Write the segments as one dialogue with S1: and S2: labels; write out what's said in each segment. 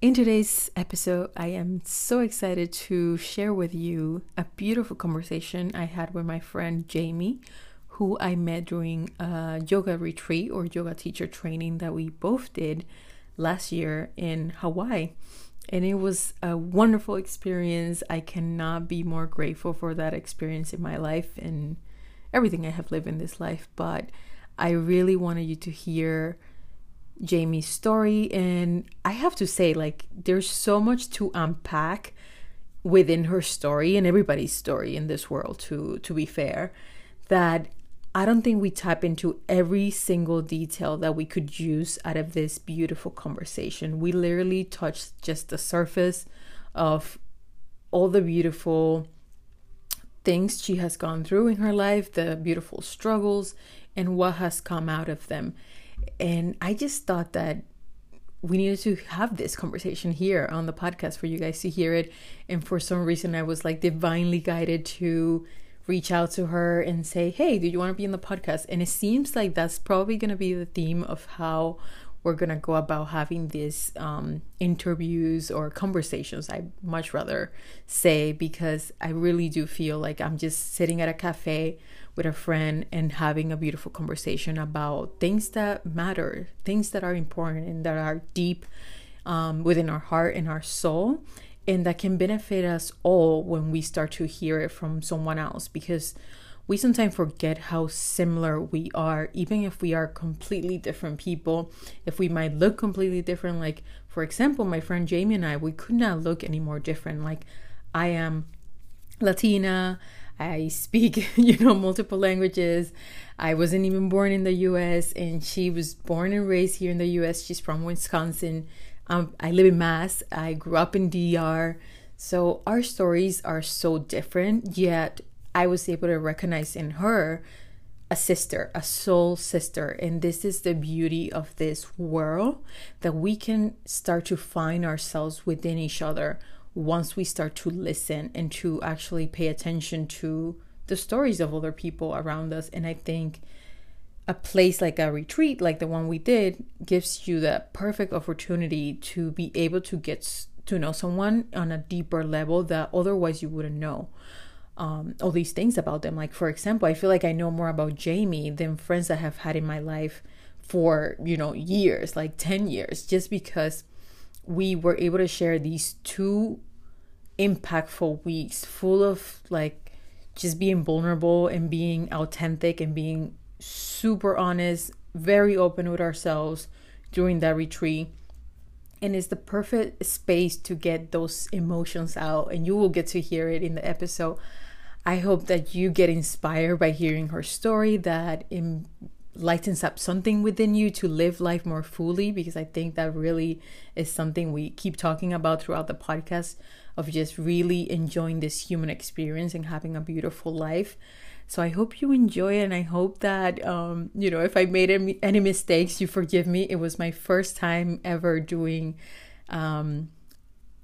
S1: In today's episode, I am so excited to share with you a beautiful conversation I had with my friend Jamie, who I met during a yoga retreat or yoga teacher training that we both did last year in Hawaii. And it was a wonderful experience. I cannot be more grateful for that experience in my life and everything I have lived in this life. But I really wanted you to hear Jamie's story. And I have to say, like, there's so much to unpack within her story and everybody's story in this world, to, to be fair, that I don't think we tap into every single detail that we could use out of this beautiful conversation. We literally touched just the surface of all the beautiful things she has gone through in her life, the beautiful struggles, and what has come out of them. And I just thought that we needed to have this conversation here on the podcast for you guys to hear it. And for some reason, I was like divinely guided to reach out to her and say, Hey, do you want to be in the podcast? And it seems like that's probably going to be the theme of how we're to go about having these um, interviews or conversations, I much rather say, because I really do feel like I'm just sitting at a cafe with a friend and having a beautiful conversation about things that matter, things that are important and that are deep um, within our heart and our soul, and that can benefit us all when we start to hear it from someone else because we sometimes forget how similar we are, even if we are completely different people. If we might look completely different, like for example, my friend Jamie and I, we could not look any more different. Like I am Latina, I speak, you know, multiple languages. I wasn't even born in the US and she was born and raised here in the US. She's from Wisconsin. Um, I live in Mass. I grew up in DR. So our stories are so different, yet I was able to recognize in her a sister, a soul sister. And this is the beauty of this world that we can start to find ourselves within each other once we start to listen and to actually pay attention to the stories of other people around us. And I think a place like a retreat, like the one we did, gives you the perfect opportunity to be able to get to know someone on a deeper level that otherwise you wouldn't know. Um, all these things about them. Like, for example, I feel like I know more about Jamie than friends that have had in my life for, you know, years, like 10 years, just because we were able to share these two impactful weeks full of like just being vulnerable and being authentic and being super honest, very open with ourselves during that retreat. And it's the perfect space to get those emotions out, and you will get to hear it in the episode. I hope that you get inspired by hearing her story, that in lightens up something within you to live life more fully because I think that really is something we keep talking about throughout the podcast of just really enjoying this human experience and having a beautiful life. So I hope you enjoy it and I hope that um, you know if I made any, any mistakes you forgive me. It was my first time ever doing um,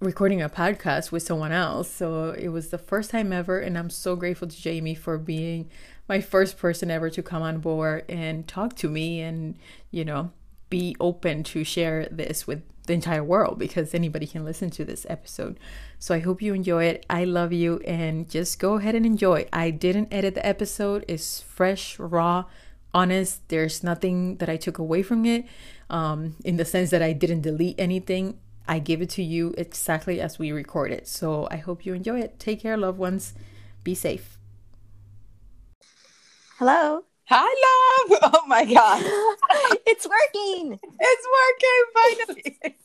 S1: recording a podcast with someone else. So it was the first time ever and I'm so grateful to Jamie for being my first person ever to come on board and talk to me and, you know, be open to share this with the entire world because anybody can listen to this episode. So I hope you enjoy it. I love you and just go ahead and enjoy. I didn't edit the episode. It's fresh, raw, honest. There's nothing that I took away from it um, in the sense that I didn't delete anything. I give it to you exactly as we record it. So I hope you enjoy it. Take care, loved ones. Be safe.
S2: Hello.
S3: Hi, love. Oh my God.
S2: it's working.
S3: It's working finally.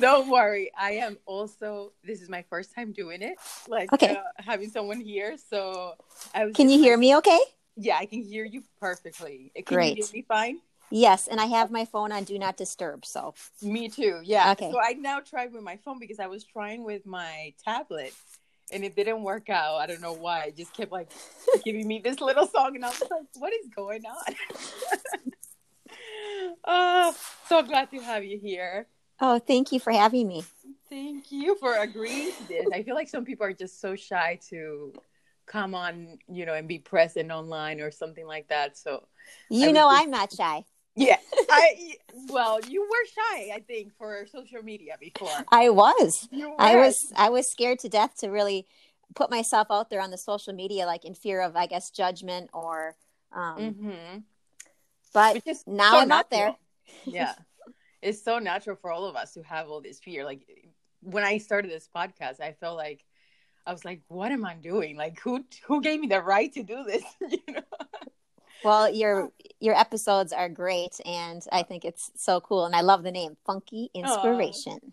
S3: Don't worry. I am also, this is my first time doing it, like
S2: Okay.
S3: uh, having someone here. So I was
S2: Can
S3: just
S2: you hear me okay?
S3: Yeah, I can hear you perfectly. Can
S2: Great.
S3: you hear me fine?
S2: Yes, and I have my phone on do not disturb. So
S1: Me too. Yeah.
S2: Okay.
S1: So I now tried with my phone because I was trying with my tablet and it didn't work out. I don't know why. It just kept like giving me this little song and I was like, what is going on? oh, so glad to have you here.
S2: oh, thank you for having me.
S1: Thank you for agreeing to this. I feel like some people are just so shy to come on, you know, and be present online or something like that. So
S2: You know
S1: just-
S2: I'm not shy.
S1: Yeah, I well, you were shy, I think, for social media before.
S2: I was. I was I was scared to death to really put myself out there on the social media like in fear of I guess judgment or um
S1: Mm-hmm.
S2: but now
S1: so
S2: I'm out there.
S1: yeah, it's so natural for all of us to have all this fear. Like when I started this podcast, I felt like I was like, "What am I doing? Like, who who gave me the right to do this?" you know?
S2: Well, your your episodes are great and I think it's so cool and I love the name Funky Inspiration.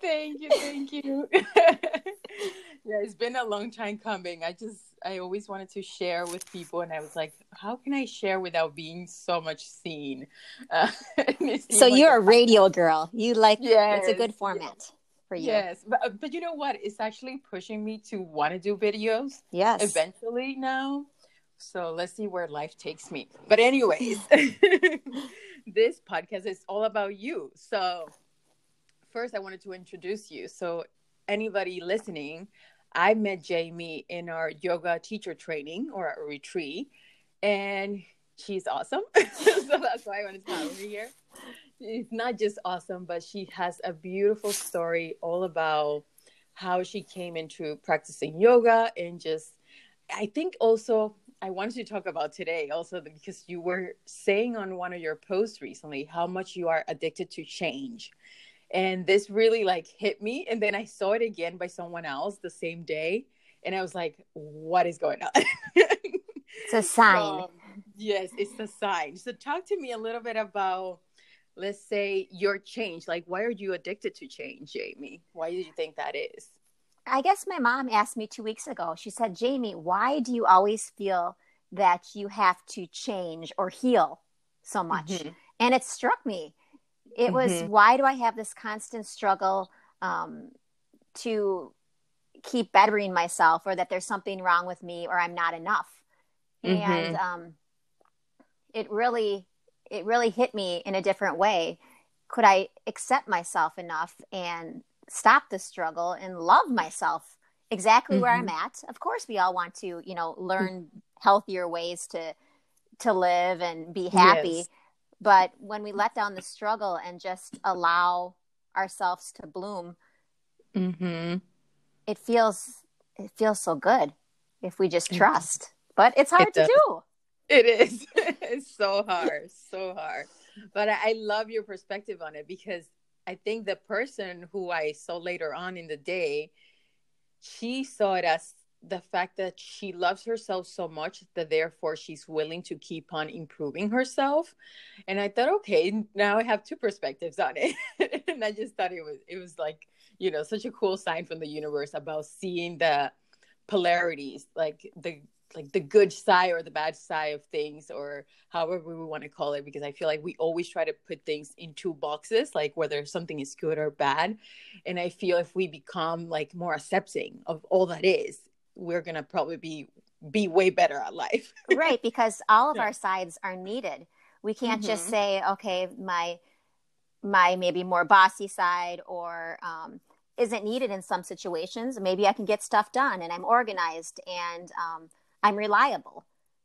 S1: Thank you, thank you. yeah, it's been a long time coming. I just I always wanted to share with people, and I was like, how can I share without being so much seen? Uh, and it seemed
S2: So
S1: like
S2: you're a radio girl. You like
S1: Yes,
S2: it's a good format for you.
S1: Yes, but but you know what? It's actually pushing me to want to do videos
S2: Yes.
S1: eventually now. So let's see where life takes me. But anyways, this podcast is all about you. So first I wanted to introduce you. So anybody listening, I met Jamie in our yoga teacher training or retreat and she's awesome. so that's why I wanted to have her here. She's not just awesome, but she has a beautiful story all about how she came into practicing yoga and just I think also I wanted to talk about today also because you were saying on one of your posts recently how much you are addicted to change. And this really like hit me and then I saw it again by someone else the same day and I was like what is going on?
S2: It's a sign.
S1: So, yes, it's a sign. So talk to me a little bit about let's say your change. Like why are you addicted to change, Jamie? Why do you think that is?
S2: I guess my mom asked me two weeks ago. She said, Jamie, why do you always feel that you have to change or heal so much?
S1: Mhm.
S2: And it struck me. It was,
S1: Mhm.
S2: why do I have this constant struggle um, to keep bettering myself or that there's something wrong with me or I'm not enough? And um, it really, it really hit me in a different way. Could I accept myself enough and stop the struggle and love myself exactly where I'm at? Of course, we all want to, you know, learn healthier ways to to live and be happy.
S1: Yes.
S2: But when we let down the struggle and just allow ourselves to bloom,
S1: Mm-hmm.
S2: it feels it feels so good if we just trust. But it's hard
S1: It
S2: to do.
S1: It is. it's so hard, so hard. But I, I love your perspective on it because I think the person who I saw later on in the day, she saw it as the fact that she loves herself so much that therefore she's willing to keep on improving herself. And I thought, okay, now I have two perspectives on it. and I just thought it was it was like, you know, such a cool sign from the universe about seeing the polarities, like the like the good side or the bad side of things or however we want to call it because i feel like we always try to put things in two boxes like whether something is good or bad and i feel if we become like more accepting of all that is we're gonna probably be be way better at life
S2: right because all of
S1: Yeah.
S2: our sides are needed we can't just
S1: Mhm.
S2: say okay my my maybe more bossy side or um, isn't needed in some situations maybe i can get stuff done and i'm organized and um, i'm reliable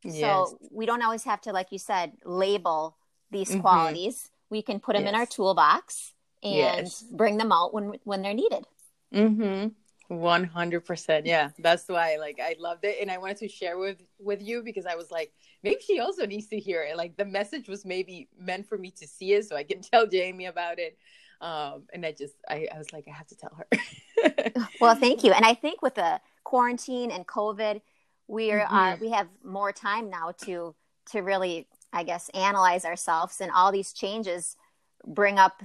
S2: so we don't always have to like you said label these
S1: Mhm.
S2: qualities we can put them in our toolbox and
S1: Yes.
S2: bring them out when when they're needed
S1: Mm-hmm. One hundred percent. Yeah, that's why. Like, I loved it, and I wanted to share with with you because I was like, maybe she also needs to hear it. Like, the message was maybe meant for me to see it, so I can tell Jamie about it. Um, and I just, I, I was like, I have to tell her.
S2: Well, thank you. And I think with the quarantine and COVID, we are uh,
S1: Mhm.
S2: we have more time now to to really, I guess, analyze ourselves, and all these changes bring up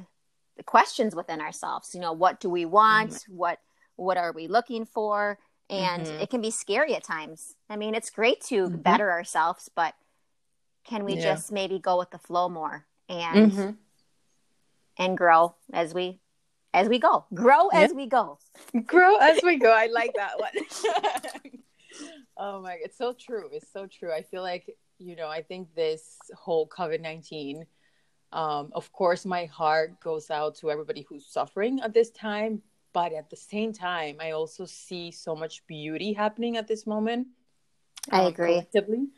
S2: the questions within ourselves. You know, what do we want? What what are we looking for? And
S1: Mhm.
S2: it can be scary at times. I mean, it's great to
S1: Mhm.
S2: better ourselves, but can we
S1: Yeah.
S2: just maybe go with the flow more and mm-hmm. and grow as we as we go. Grow as we go.
S1: Grow as we go. I like that one. oh my, it's so true. It's so true. I feel like you know. I think this whole COVID nineteen. Um, of course, my heart goes out to everybody who's suffering at this time, but at the same time, I also see so much beauty happening at this moment.
S2: I um, agree. Collectively.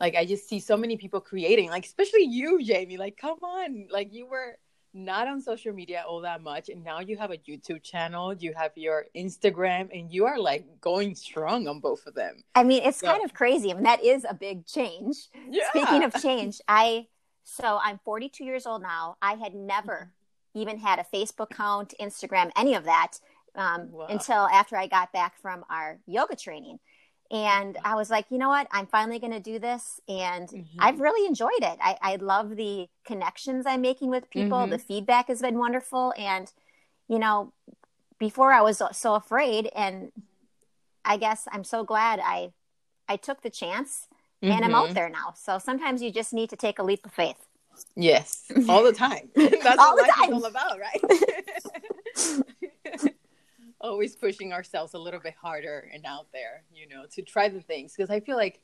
S1: Like I just see so many people creating, like especially you, Jamie. Like, come on, like you were not on social media all that much, and now you have a YouTube channel, you have your Instagram, and you are like going strong on both of them.
S2: I mean, it's so. kind of crazy. I mean, that is a big change. Yeah. Speaking of change, I so I'm 42 years old now. I had never even had a Facebook account, Instagram, any of that um, wow. until after I got back from our yoga training. And I was like, you know what? I'm finally going to do this. And mm-hmm. I've really enjoyed it. I, I, love the connections I'm making with people. Mm-hmm. The feedback has been wonderful. And, you know, before I was so afraid. And I guess I'm so glad I, I took the chance and mm-hmm. I'm out mm-hmm. there now. So sometimes you just need to take a leap of faith.
S1: Yes, all the time. That's all what life time. is all about, right? always pushing ourselves a little bit harder and out there, you know, to try the things. Because I feel like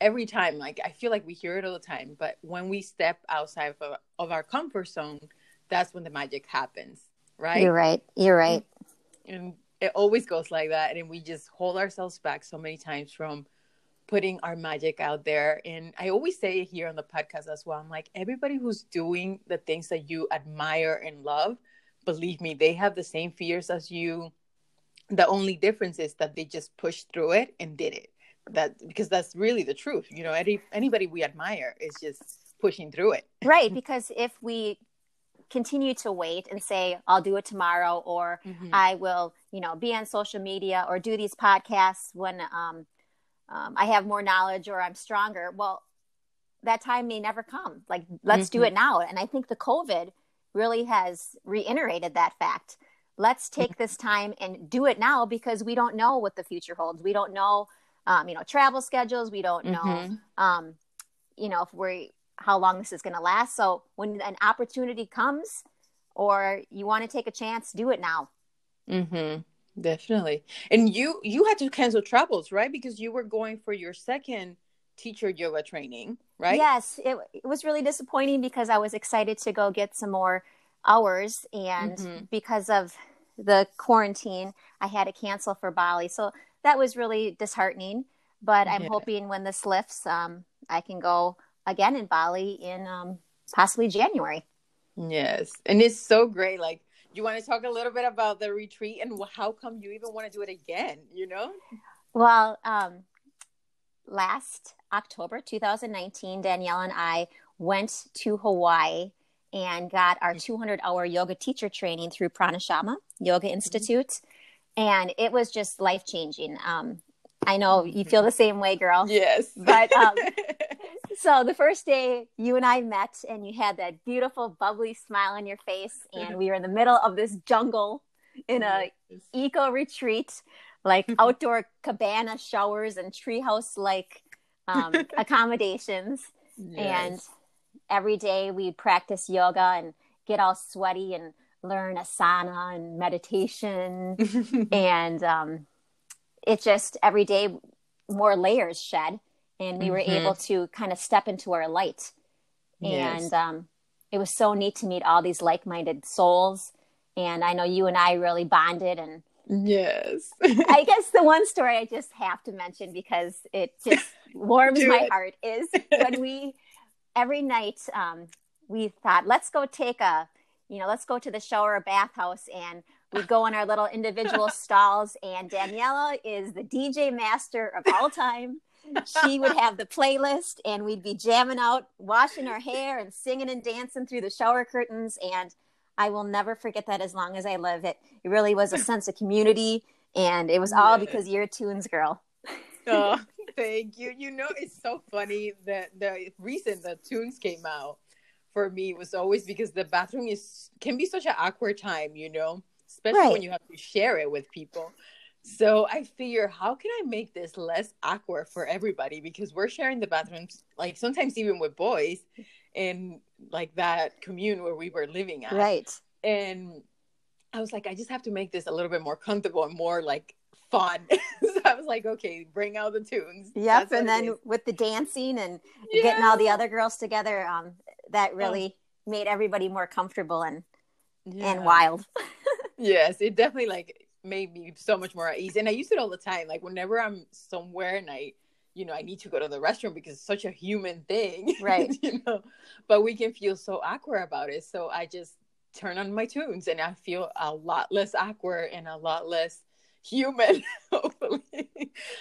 S1: every time, like, I feel like we hear it all the time, but when we step outside of, of our comfort zone, that's when the magic happens, right?
S2: You're right. You're right.
S1: And it always goes like that. And we just hold ourselves back so many times from putting our magic out there. And I always say it here on the podcast as well. I'm like, everybody who's doing the things that you admire and love, believe me, they have the same fears as you the only difference is that they just pushed through it and did it. That because that's really the truth you know any anybody we admire is just pushing through it.
S2: Right because if we continue to wait and say i'll do it tomorrow or mm-hmm. i will you know be on social media or do these podcasts when um, um, i have more knowledge or i'm stronger well that time may never come. Like let's mm-hmm. do it now. And i think the covid really has reiterated that fact let's take this time and do it now because we don't know what the future holds. We don't know, um, you know, travel schedules. We don't know, mm-hmm. um, you know, if we're how long this is going to last. So when an opportunity comes, or you want to take a chance, do it now.
S1: Mm-hmm. Definitely. And you you had to cancel travels, right? Because you were going for your second teacher yoga training, right?
S2: Yes, it, it was really disappointing because I was excited to go get some more hours and mm-hmm. because of the quarantine i had to cancel for bali so that was really disheartening but i'm yeah. hoping when this lifts um, i can go again in bali in um, possibly january
S1: yes and it's so great like you want to talk a little bit about the retreat and how come you even want to do it again you know
S2: well um, last october 2019 danielle and i went to hawaii and got our 200 hour yoga teacher training through Pranashama Yoga Institute. And it was just life changing. Um, I know you feel the same way, girl.
S1: Yes.
S2: But um, so the first day you and I met, and you had that beautiful, bubbly smile on your face, and we were in the middle of this jungle in a yes. eco retreat, like outdoor cabana showers and treehouse like um, accommodations. Yes. Every day we'd practice yoga and get all sweaty and learn asana and meditation. And um, it just every day more layers shed and we were mm-hmm. able to kind of step into our light. Yes. and um, it was so neat to meet all these like-minded souls. And i know you and i really bonded and
S1: yes.
S2: I guess the one story i just have to mention because it just warms my heart is when we every night um, we thought, let's go take a, you know, let's go to the shower or bathhouse and we go in our little individual stalls. And Daniela is the DJ master of all time. She would have the playlist and we'd be jamming out, washing our hair and singing and dancing through the shower curtains. And I will never forget that as long as I live. It, it really was a sense of community. And it was all because you're a tunes girl.
S1: Oh, thank you. You know, it's so funny that the reason the tunes came out for me was always because the bathroom is can be such an awkward time, you know, especially right. when you have to share it with people. So I figure, how can I make this less awkward for everybody? Because we're sharing the bathrooms, like sometimes even with boys, in like that commune where we were living at.
S2: Right.
S1: And I was like, I just have to make this a little bit more comfortable and more like fun. so I was like, okay, bring out the tunes.
S2: Yep. and then with the dancing and yeah. getting all the other girls together, um, that really oh. made everybody more comfortable and yeah. and wild.
S1: yes, it definitely like made me so much more at ease. And I use it all the time. Like whenever I'm somewhere and I you know, I need to go to the restroom because it's such a human thing.
S2: Right.
S1: you know, but we can feel so awkward about it. So I just turn on my tunes and I feel a lot less awkward and a lot less human, hopefully.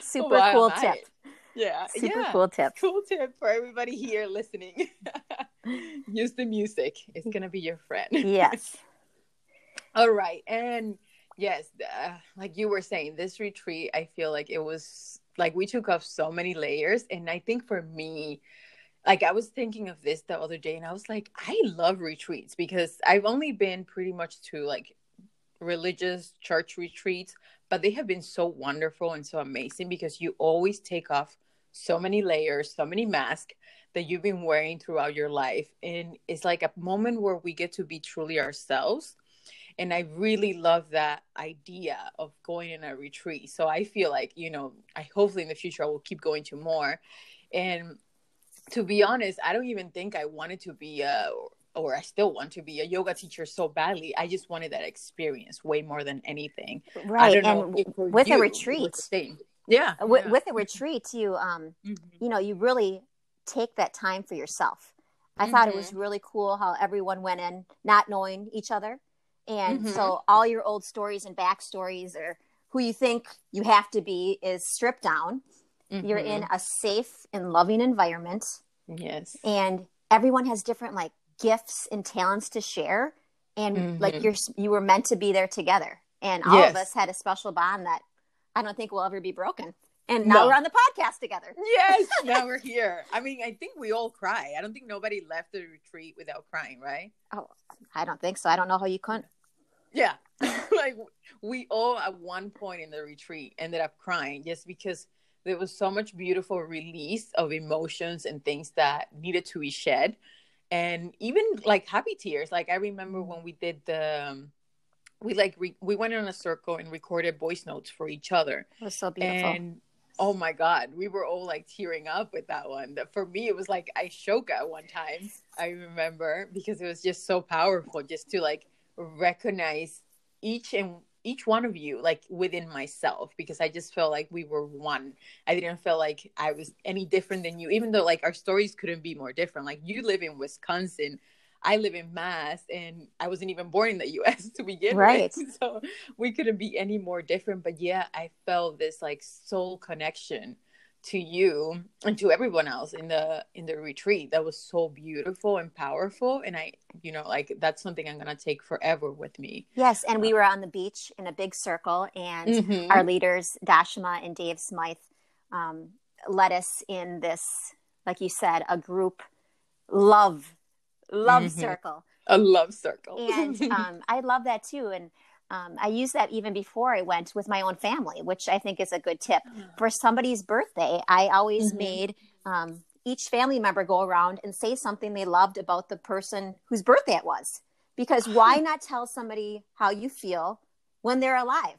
S2: Super cool tip.
S1: Yeah.
S2: Super
S1: yeah.
S2: cool tip.
S1: Cool tip for everybody here listening. Use the music. It's going to be your friend.
S2: Yes.
S1: All right. And yes, uh, like you were saying, this retreat, I feel like it was like we took off so many layers. And I think for me, like I was thinking of this the other day and I was like, I love retreats because I've only been pretty much to like religious church retreats, but they have been so wonderful and so amazing because you always take off so many layers, so many masks that you've been wearing throughout your life. And it's like a moment where we get to be truly ourselves. And i really love that idea of going in a retreat. So i feel like you know i hopefully in the future i will keep going to more. And to be honest i don't even think i wanted to be a or I still want to be a yoga teacher so badly. I just wanted that experience way more than anything.
S2: Right. and with you, a retreat.
S1: Yeah.
S2: With, yeah. with a retreat, you um mm-hmm. you know, you really take that time for yourself. I mm-hmm. thought it was mm-hmm. really cool how everyone went in not knowing each other and mm-hmm. so all your old stories and backstories or who you think you have to be is stripped down. Mm-hmm. You're in a safe and loving environment.
S1: Yes.
S2: And everyone has different like gifts and talents to share. And mm-hmm. like you're you were meant to be there together. And all yes. of us had a special bond that I don't think will ever be broken. And now no. we're on the podcast together.
S1: Yes, now we're here. I mean, I think we all cry. I don't think nobody left the retreat without crying, right?
S2: Oh, I don't think so. I don't know how you couldn't.
S1: Yeah. like we all at one point in the retreat ended up crying just because there was so much beautiful release of emotions and things that needed to be shed. And even like happy tears. Like I remember when we did the um, we like re- we went in a circle and recorded voice notes for each other.
S2: It was so beautiful.
S1: And oh my god, we were all like tearing up with that one. For me, it was like I shook at one time. I remember because it was just so powerful, just to like recognize each and each one of you like within myself because I just felt like we were one. I didn't feel like I was any different than you, even though like our stories couldn't be more different. Like you live in Wisconsin, I live in Mass, and I wasn't even born in the U.S. to begin right. with, so we couldn't be any more different. But yeah, I felt this like soul connection to you and to everyone else in the in the retreat that was so beautiful and powerful. And i you know like that's something i'm gonna take forever with me.
S2: Yes and we uh, were on the beach in a big circle and mm-hmm. our leaders dashma and dave smythe um, led us in this like you said a group love love mm-hmm. circle.
S1: A love circle.
S2: And um, i love that too. And um, I use that even before I went with my own family, which I think is a good tip. Mm. For somebody's birthday, I always mm-hmm. made um, each family member go around and say something they loved about the person whose birthday it was. Because why not tell somebody how you feel when they're alive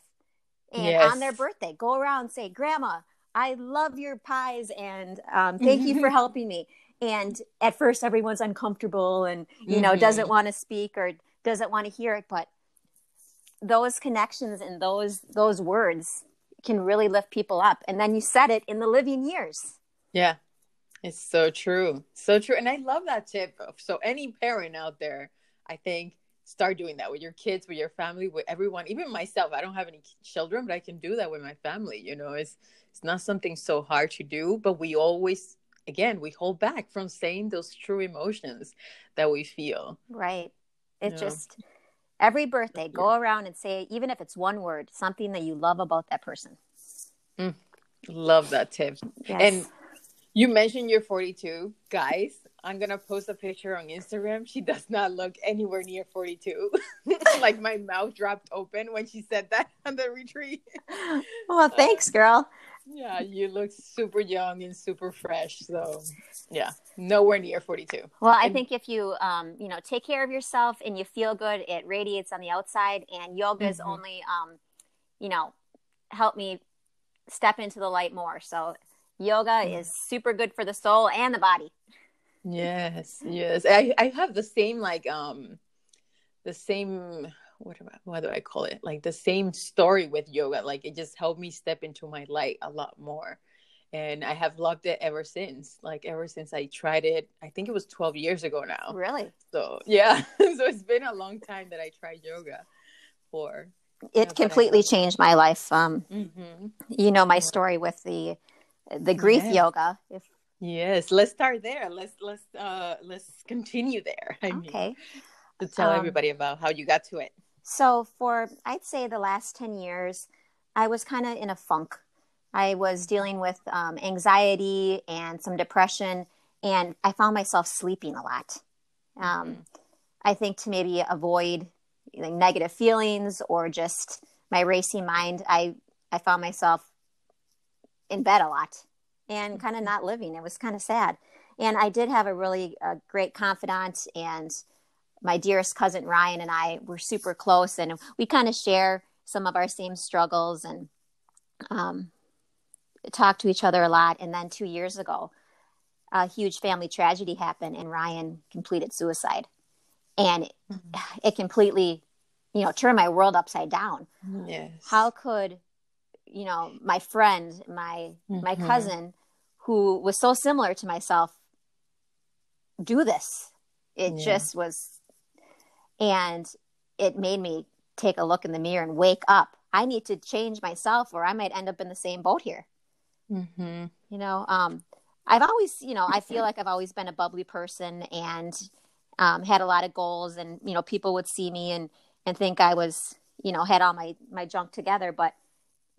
S2: and yes. on their birthday? Go around and say, Grandma, I love your pies and um, thank you for helping me. And at first, everyone's uncomfortable and, you mm-hmm. know, doesn't want to speak or doesn't want to hear it. But those connections and those those words can really lift people up. And then you said it in the living years.
S1: Yeah. It's so true. So true. And i love that tip. So any parent out there i think start doing that with your kids with your family with everyone even myself. I don't have any children but i can do that with my family. You know it's it's not something so hard to do but we always again we hold back from saying those true emotions that we feel.
S2: Right. It you just know? Every birthday go around and say even if it's one word something that you love about that person.
S1: Mm, love that tip. Yes. and you mentioned you're 42 guys i'm gonna post a picture on instagram. She does not look anywhere near 42 like my mouth dropped open when she said that on the retreat.
S2: Well thanks girl
S1: Yeah, you look super young and super fresh. So, yeah, nowhere near 42.
S2: Well, I and, think if you, um, you know, take care of yourself and you feel good, it radiates on the outside. And yoga is mm-hmm. only, um, you know, help me step into the light more. So, yoga mm-hmm. is super good for the soul and the body.
S1: Yes, yes. I, I have the same, like, um, the same what do I, what do I call it? Like the same story with yoga. Like it just helped me step into my light a lot more. And I have loved it ever since. Like ever since I tried it, I think it was 12 years ago now.
S2: Really?
S1: So yeah. so it's been a long time that I tried yoga for.
S2: It completely changed my life. Um, mm-hmm. you know my story with the the grief yes. yoga. If
S1: yes, let's start there. Let's let's uh let's continue there. I okay. Mean, to tell um, everybody about how you got to it.
S2: So, for I'd say the last 10 years, I was kind of in a funk. I was dealing with um, anxiety and some depression, and I found myself sleeping a lot. Um, mm-hmm. I think to maybe avoid like, negative feelings or just my racing mind, I, I found myself in bed a lot and kind of mm-hmm. not living. It was kind of sad. And I did have a really uh, great confidant and my dearest cousin Ryan and I were super close, and we kind of share some of our same struggles and um, talk to each other a lot. And then two years ago, a huge family tragedy happened, and Ryan completed suicide, and it, mm-hmm. it completely, you know, turned my world upside down.
S1: Yes.
S2: How could, you know, my friend, my mm-hmm. my cousin, who was so similar to myself, do this? It yeah. just was and it made me take a look in the mirror and wake up. I need to change myself or I might end up in the same boat here. Mm-hmm. You know, um, I've always, you know, I feel like I've always been a bubbly person and um, had a lot of goals and, you know, people would see me and, and think I was, you know, had all my, my junk together. But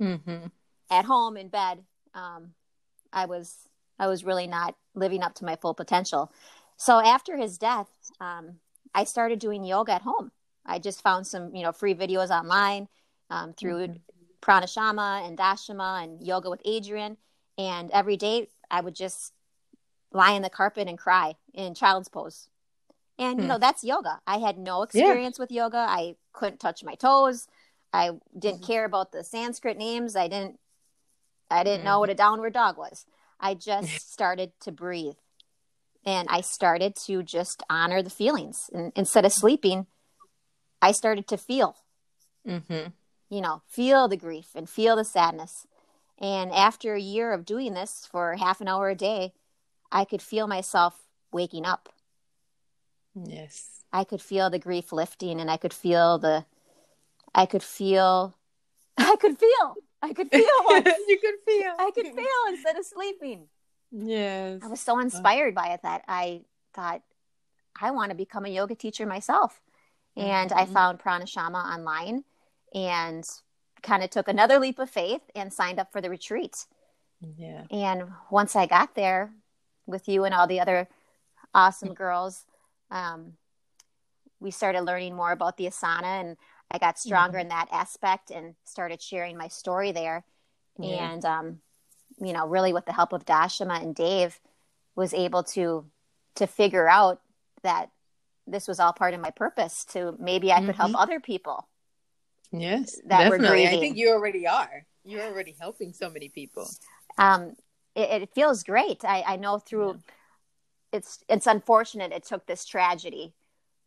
S2: mm-hmm. at home in bed, um, I was, I was really not living up to my full potential. So after his death, um, I started doing yoga at home. I just found some, you know, free videos online um, through mm-hmm. Pranashama and Dashama and Yoga with Adriene. And every day I would just lie in the carpet and cry in child's pose. And, you know, hmm. that's yoga. I had no experience yeah. with yoga. I couldn't touch my toes. I didn't mm-hmm. care about the Sanskrit names. I didn't, I didn't mm-hmm. know what a downward dog was. I just started to breathe and I started to just honor the feelings. And instead of sleeping, I started to feel. Mm-hmm. You know, feel the grief and feel the sadness. And after a year of doing this for half an hour a day, I could feel myself waking up.
S1: Yes.
S2: I could feel the grief lifting and I could feel the I could feel I could feel I could feel
S1: you could feel
S2: I could feel instead of sleeping.
S1: Yes.
S2: I was so inspired by it that I thought I want to become a yoga teacher myself. And mm-hmm. I found Pranashama online and kind of took another leap of faith and signed up for the retreat.
S1: Yeah.
S2: And once I got there with you and all the other awesome girls, um, we started learning more about the asana and I got stronger mm-hmm. in that aspect and started sharing my story there. Yeah. And um, you know, really with the help of Dashama and Dave, was able to to figure out that this was all part of my purpose to maybe I could mm-hmm. help other people.
S1: Yes, that definitely. I think you already are. You're already helping so many people.
S2: Um, it, it feels great. I, I know through. Yeah. It's it's unfortunate it took this tragedy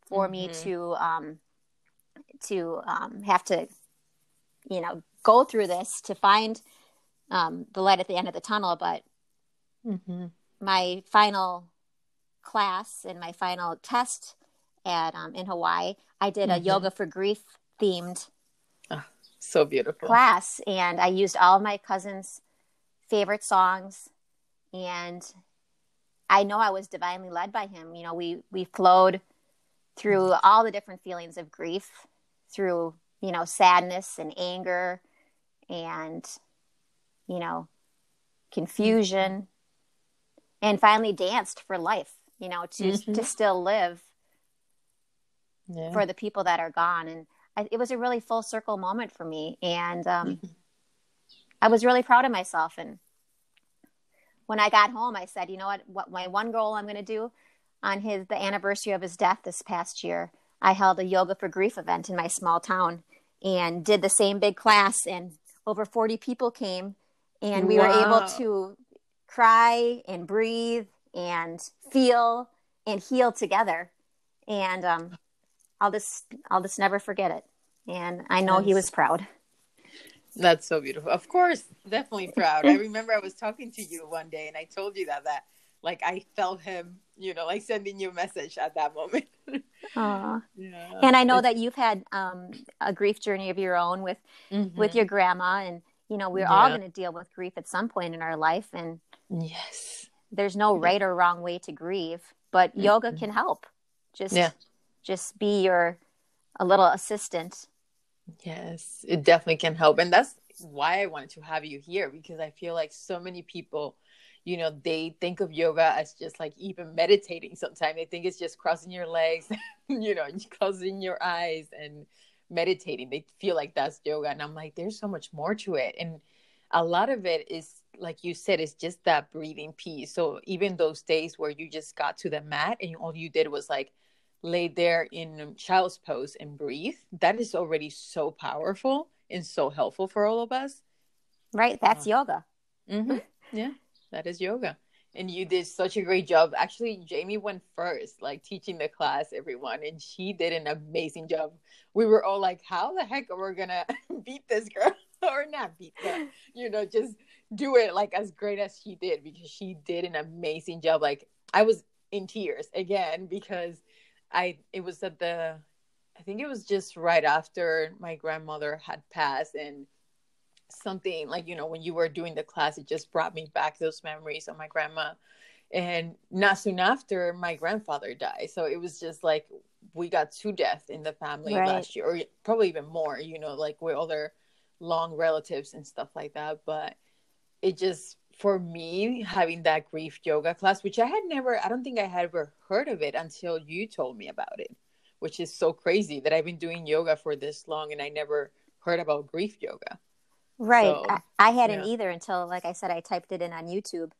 S2: for mm-hmm. me to um, to um, have to, you know, go through this to find um, the light at the end of the tunnel. But mm-hmm. my final class and my final test at um, in Hawaii, I did a mm-hmm. yoga for grief themed
S1: oh, so beautiful
S2: class, and I used all of my cousin's favorite songs, and I know I was divinely led by him. You know, we we flowed through mm-hmm. all the different feelings of grief, through you know sadness and anger and you know, confusion, and finally danced for life, you know, to mm-hmm. to still live yeah. for the people that are gone. And I, it was a really full circle moment for me. And um, mm-hmm. I was really proud of myself. And when I got home, I said, you know what, what my one goal I'm going to do on his, the anniversary of his death this past year, I held a yoga for grief event in my small town and did the same big class and over 40 people came and we wow. were able to cry and breathe and feel and heal together and um, i'll just i'll just never forget it and i know he was proud
S1: that's so beautiful of course definitely proud i remember i was talking to you one day and i told you that that like i felt him you know like sending you a message at that moment
S2: Aww. Yeah. and i know that you've had um, a grief journey of your own with mm-hmm. with your grandma and you know we're yeah. all going to deal with grief at some point in our life and
S1: yes
S2: there's no right or wrong way to grieve but mm-hmm. yoga can help just yeah. just be your a little assistant
S1: yes it definitely can help and that's why i wanted to have you here because i feel like so many people you know they think of yoga as just like even meditating sometimes they think it's just crossing your legs you know closing your eyes and meditating. They feel like that's yoga. And i'm like there's so much more to it. And a lot of it is like you said it's just that breathing piece. So even those days where you just got to the mat and all you did was like lay there in child's pose and breathe that is already so powerful and so helpful for all of us.
S2: Right. That's uh, yoga.
S1: Mm-hmm. yeah that is yoga and you did such a great job. Actually jamie went first like teaching the class everyone and she did an amazing job. We were all like how the heck are we gonna beat this girl? Or not beat her you know just do it like as great as she did because she did an amazing job. Like i was in tears again because i it was at the i think it was just right after my grandmother had passed and something like you know when you were doing the class it just brought me back those memories of my grandma. And not soon after my grandfather died. So it was just like we got two deaths in the family right. last year or probably even more you know like with other long relatives and stuff like that. But it just for me having that grief yoga class which i had never i don't think i had ever heard of it until you told me about it which is so crazy that i've been doing yoga for this long and i never heard about grief yoga
S2: Right. So, I, I, hadn't yeah. either until, like I said, I typed it in on YouTube.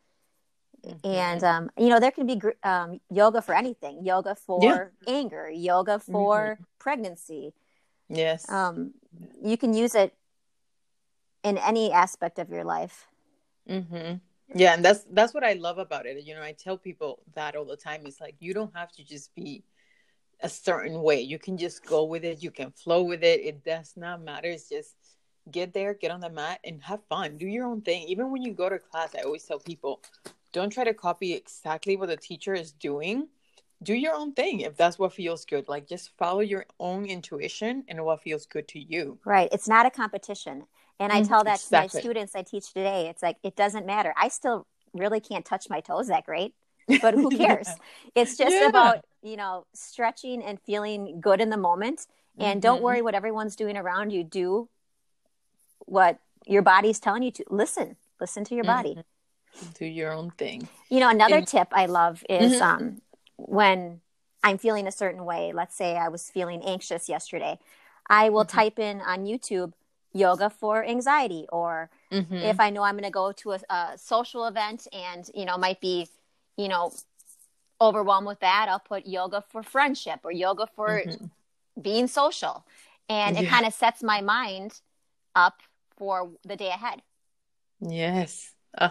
S2: Mm-hmm. And, um, you know, there can be um, yoga for anything yoga for yeah. anger, yoga for mm-hmm. pregnancy.
S1: Yes.
S2: Um, you can use it in any aspect of your life.
S1: Mm-hmm. Yeah. And that's, that's what I love about it. You know, I tell people that all the time. It's like, you don't have to just be a certain way. You can just go with it. You can flow with it. It does not matter. It's just, get there, get on the mat, and have fun. Do your own thing. Even when you go to class, I always tell people don't try to copy exactly what the teacher is doing. Do your own thing if that's what feels good. Like just follow your own intuition and what feels good to you.
S2: Right. It's not a competition. And I mm-hmm. tell that exactly. to my students I teach today. It's like it doesn't matter. I still really can't touch my toes that great, but who cares? yeah. It's just yeah. about, you know, stretching and feeling good in the moment. And mm-hmm. don't worry what everyone's doing around you. Do what your body's telling you to listen listen to your body
S1: mm-hmm. do your own thing
S2: you know another and- tip i love is mm-hmm. um when i'm feeling a certain way let's say i was feeling anxious yesterday i will mm-hmm. type in on youtube yoga for anxiety or mm-hmm. if i know i'm going to go to a, a, social event and you know might be you know overwhelmed with that i'll put yoga for friendship or yoga for mm-hmm. being social and yeah. it kind of sets my mind up for the day ahead.
S1: Yes. Uh,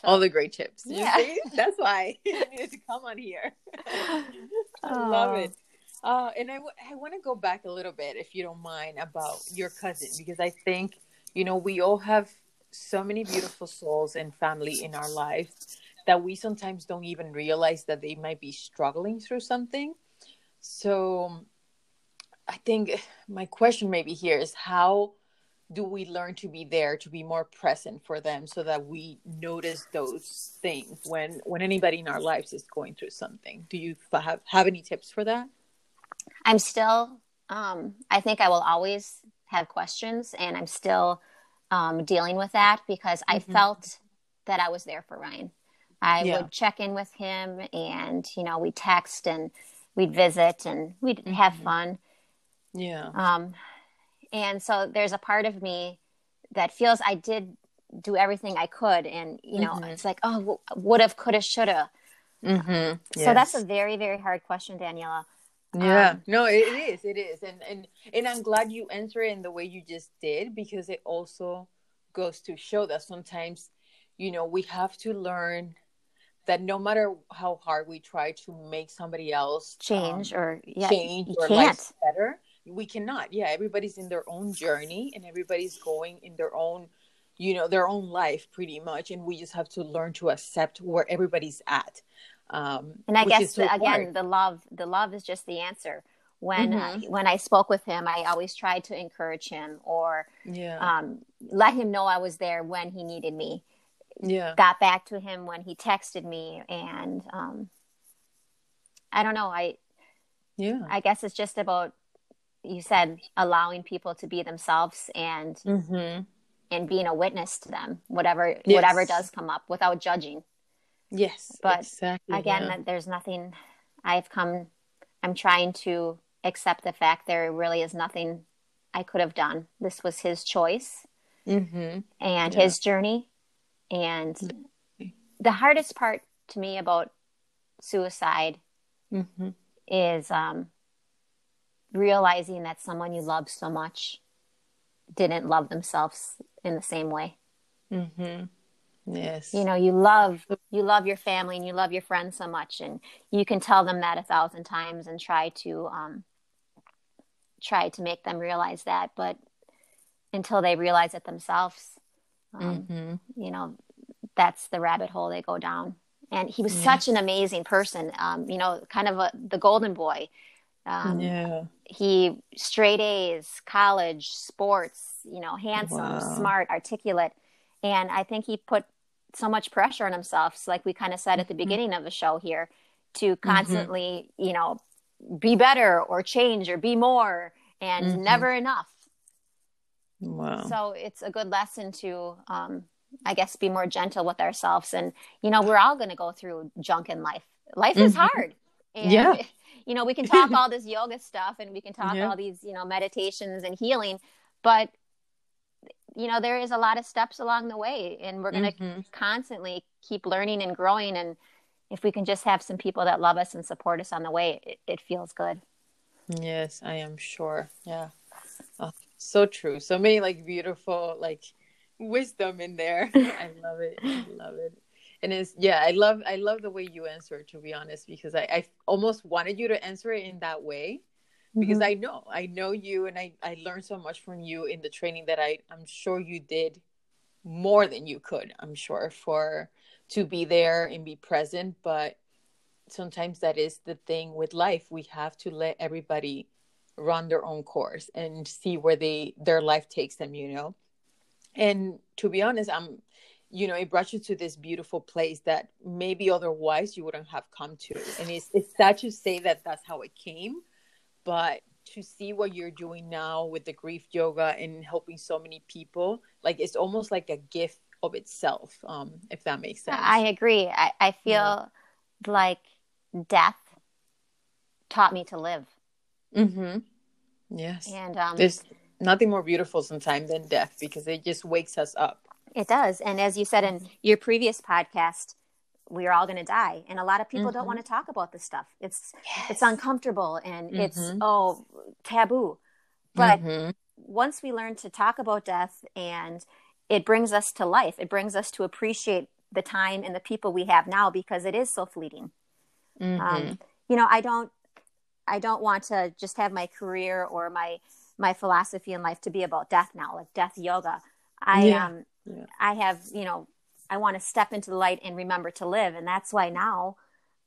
S1: so, all the great tips. Yeah. That's why you needed to come on here. I love it. Uh, and I, w- I want to go back a little bit, if you don't mind, about your cousin, because I think, you know, we all have so many beautiful souls and family in our lives that we sometimes don't even realize that they might be struggling through something. So I think my question maybe here is how do we learn to be there to be more present for them so that we notice those things when when anybody in our lives is going through something do you have have any tips for that
S2: i'm still um i think i will always have questions and i'm still um dealing with that because i mm-hmm. felt that i was there for ryan i yeah. would check in with him and you know we'd text and we'd visit and we'd mm-hmm. have fun
S1: yeah
S2: um and so there's a part of me that feels I did do everything I could, and you know, mm-hmm. it's like, oh, would have, could have, should have. Mm-hmm. Yes. So that's a very, very hard question, Daniela.
S1: Yeah, um, no, it is, it is, and and and I'm glad you answer it in the way you just did because it also goes to show that sometimes, you know, we have to learn that no matter how hard we try to make somebody else
S2: change um, or yeah,
S1: change or life better, we cannot. Yeah, everybody's in their own journey and everybody's going in their own, you know, their own life pretty much, and we just have to learn to accept where everybody's at. Um,
S2: and I guess so again, the love, the love is just the answer. When mm-hmm. uh, when I spoke with him, I always tried to encourage him or yeah. um, let him know I was there when he needed me
S1: yeah
S2: got back to him when he texted me and um i don't know i
S1: yeah
S2: i guess it's just about you said allowing people to be themselves and mm-hmm. and being a witness to them whatever yes. whatever does come up without judging
S1: yes
S2: but exactly, again yeah. there's nothing i've come i'm trying to accept the fact there really is nothing i could have done this was his choice mm-hmm. and yeah. his journey and the hardest part to me about suicide mm-hmm. is um, realizing that someone you love so much didn't love themselves in the same way.
S1: Mm-hmm. Yes.
S2: You know, you love you love your family and you love your friends so much, and you can tell them that a thousand times and try to um, try to make them realize that, but until they realize it themselves, um, mm-hmm. You know, that's the rabbit hole they go down. And he was yeah. such an amazing person. Um, you know, kind of a, the golden boy.
S1: Um, yeah.
S2: He straight A's, college, sports. You know, handsome, wow. smart, articulate, and I think he put so much pressure on himself. So like we kind of said at the mm-hmm. beginning of the show here, to mm-hmm. constantly, mm-hmm. you know, be better or change or be more, and mm-hmm. never enough.
S1: Wow.
S2: So it's a good lesson to, um, I guess, be more gentle with ourselves. And, you know, we're all going to go through junk in life. Life is mm-hmm. hard.
S1: And, yeah.
S2: You know, we can talk all this yoga stuff and we can talk yeah. all these, you know, meditations and healing, but, you know, there is a lot of steps along the way and we're going to mm-hmm. constantly keep learning and growing. And if we can just have some people that love us and support us on the way, it, it feels good.
S1: Yes, I am sure. Yeah. Oh, so true so many like beautiful like wisdom in there i love it i love it and it's yeah i love i love the way you answer to be honest because i, I almost wanted you to answer it in that way. Because mm-hmm. i know i know you and i i learned so much from you in the training that i i'm sure you did more than you could i'm sure for to be there and be present. But sometimes that is the thing with life. We have to let everybody run their own course and see where they their life takes them you know? And to be honest i'm you know it brought you to this beautiful place that maybe otherwise you wouldn't have come to and it's, it's sad to say that that's how it came but to see what you're doing now with the grief yoga and helping so many people like it's almost like a gift of itself um if that makes sense
S2: i agree i, I feel yeah. like death taught me to live
S1: Mm-hmm. Yes.
S2: And um,
S1: there's nothing more beautiful sometimes than death because it just wakes us up.
S2: It does. And as you said in your previous podcast, we are all going to die and a lot of people mm-hmm. don't want to talk about this stuff it's yes. it's uncomfortable and mm-hmm. it's oh taboo but mm-hmm. once we learn to talk about death and it brings us to life it brings us to appreciate the time and the people we have now because it is so fleeting um, mm-hmm. you know i don't I don't want to just have my career or my my philosophy in life to be about death now, like death yoga. I yeah. um yeah. I have, you know, I want to step into the light and remember to live. And that's why now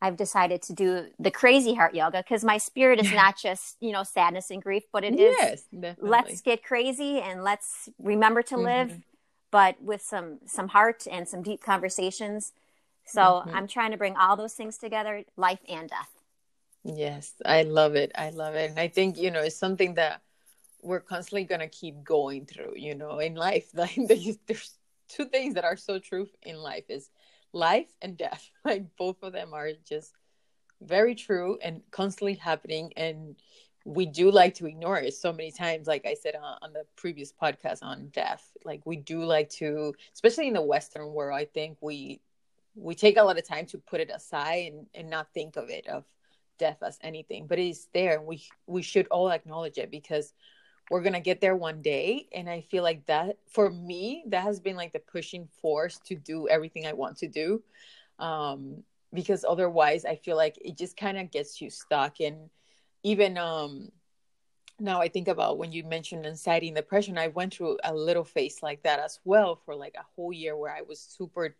S2: I've decided to do the crazy heart yoga because my spirit is not just, you know, sadness and grief, but it yes, is definitely. let's get crazy and let's remember to live, mm-hmm. but with some some heart and some deep conversations. So mm-hmm. I'm trying to bring all those things together, life and death.
S1: Yes, I love it. I love it. And I think, you know, it's something that we're constantly going to keep going through, you know, in life. Like there's two things that are so true in life is life and death. Like both of them are just very true and constantly happening and we do like to ignore it so many times like i said on, on, the previous podcast on death like we do like to especially in the western world i think we we take a lot of time to put it aside and, and not think of it of death as anything but it is there and we we should all acknowledge it because we're gonna get there one day and i feel like that for me that has been like the pushing force to do everything i want to do um because otherwise i feel like it just kind of gets you stuck and even um now i think about when you mentioned anxiety and depression i went through a little phase like that as well for like a whole year where i was super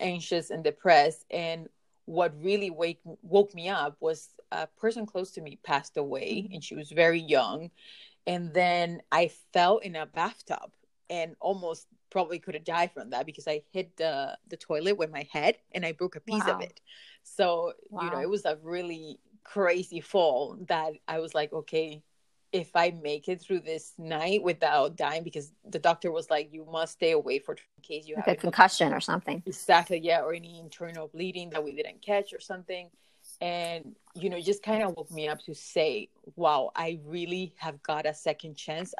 S1: anxious and depressed and what really wake woke me up was a person close to me passed away mm-hmm. and she was very young and then i fell in a bathtub and almost probably could have died from that because i hit the the toilet with my head and i broke a piece wow. of it so wow. you know it was a really crazy fall that I was like, okay, if I make it through this night without dying, because the doctor was like, you must stay away for in case you
S2: like
S1: have
S2: a concussion or something.
S1: Exactly, yeah, or any internal bleeding that we didn't catch or something. And you know, just kind of woke me up to say, wow, I really have got a second chance